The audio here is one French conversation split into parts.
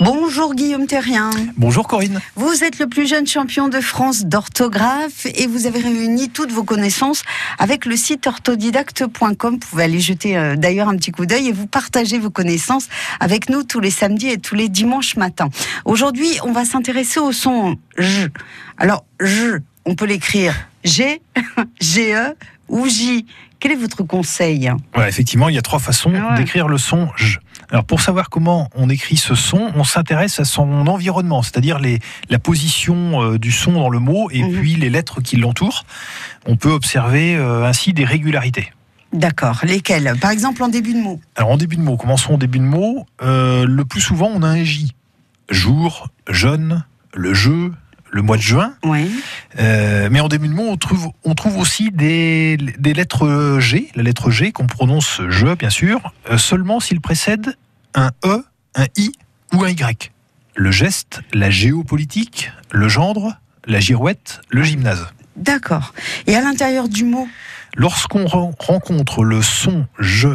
Bonjour Guillaume Terrien. Bonjour Corinne. Vous êtes le plus jeune champion de France d'orthographe et vous avez réuni toutes vos connaissances avec le site orthodidacte.com. Vous pouvez aller jeter euh, d'ailleurs un petit coup d'œil et vous partagez vos connaissances avec nous tous les samedis et tous les dimanches matins. Aujourd'hui, on va s'intéresser au son J. Alors, J, on peut l'écrire G, G-E ou J. Quel est votre conseil? Effectivement, il y a trois façons Ah ouais. d'écrire le son J. Alors, pour savoir comment on écrit ce son, on s'intéresse à son environnement, c'est-à-dire la position euh, du son dans le mot et Mhm. puis les lettres qui l'entourent. On peut observer euh, ainsi des régularités. D'accord. Lesquels Par exemple, en début de mot. Alors, en début de mot, commençons au début de mot. Euh, le plus souvent, on a un J. Jour, jeune, le jeu, le mois de juin. Oui. Euh, mais en début de mot, on trouve, on trouve aussi des, des lettres G, la lettre G qu'on prononce je, bien sûr, euh, seulement s'il précède un E, un I ou un Y. Le geste, la géopolitique, le gendre, la girouette, le gymnase. D'accord. Et à l'intérieur du mot? Lorsqu'on ren- rencontre le son je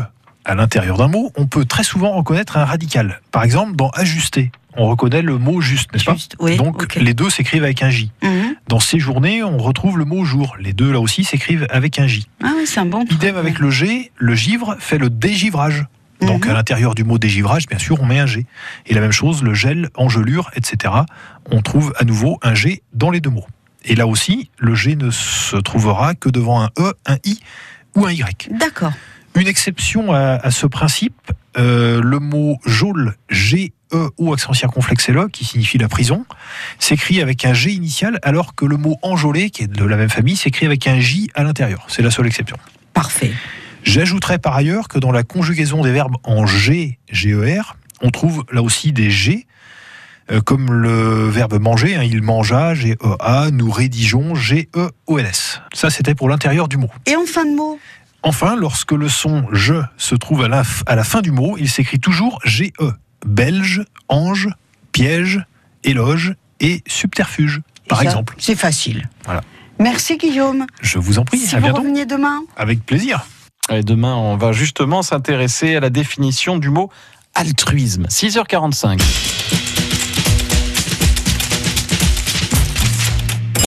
à l'intérieur d'un mot, on peut très souvent reconnaître un radical. Par exemple, dans ajuster, on reconnaît le mot juste, n'est-ce pas? Juste, oui. Donc les deux s'écrivent avec un J. Mhm. Dans ces journées, on retrouve le mot jour. Les deux là aussi s'écrivent avec un J. Ah oui, c'est un bon truc. Idem avec le G, le givre fait le dégivrage. Donc Mhm. à l'intérieur du mot dégivrage, bien sûr, on met un G. Et la même chose, le gel, engelure, etc. On trouve à nouveau un G dans les deux mots. Et là aussi, le G ne se trouvera que devant un E, un I ou un Y. D'accord. Une exception à, à ce principe, euh, le mot geôle, G-E-O accent circonflexe L, E, qui signifie la prison, s'écrit avec un G initial, alors que le mot enjôlé, qui est de la même famille, s'écrit avec un J à l'intérieur. C'est la seule exception. Parfait. J'ajouterais par ailleurs que dans la conjugaison des verbes en G, G-E-R, on trouve là aussi des G, euh, comme le verbe manger, hein, il mangea, G-E-A, nous rédigeons, G-E-O-L-S. Ça, c'était pour l'intérieur du mot. Et en fin de mot? Enfin, lorsque le son je se trouve à la, à la fin du mot, il s'écrit toujours GE. Belge, ange, piège, éloge et subterfuge, par Ça, exemple. C'est facile. Voilà. Merci Guillaume. Je vous en prie, si à vous bientôt. reveniez demain. Avec plaisir. Et demain, on va justement s'intéresser à la définition du mot altruisme. 6h45.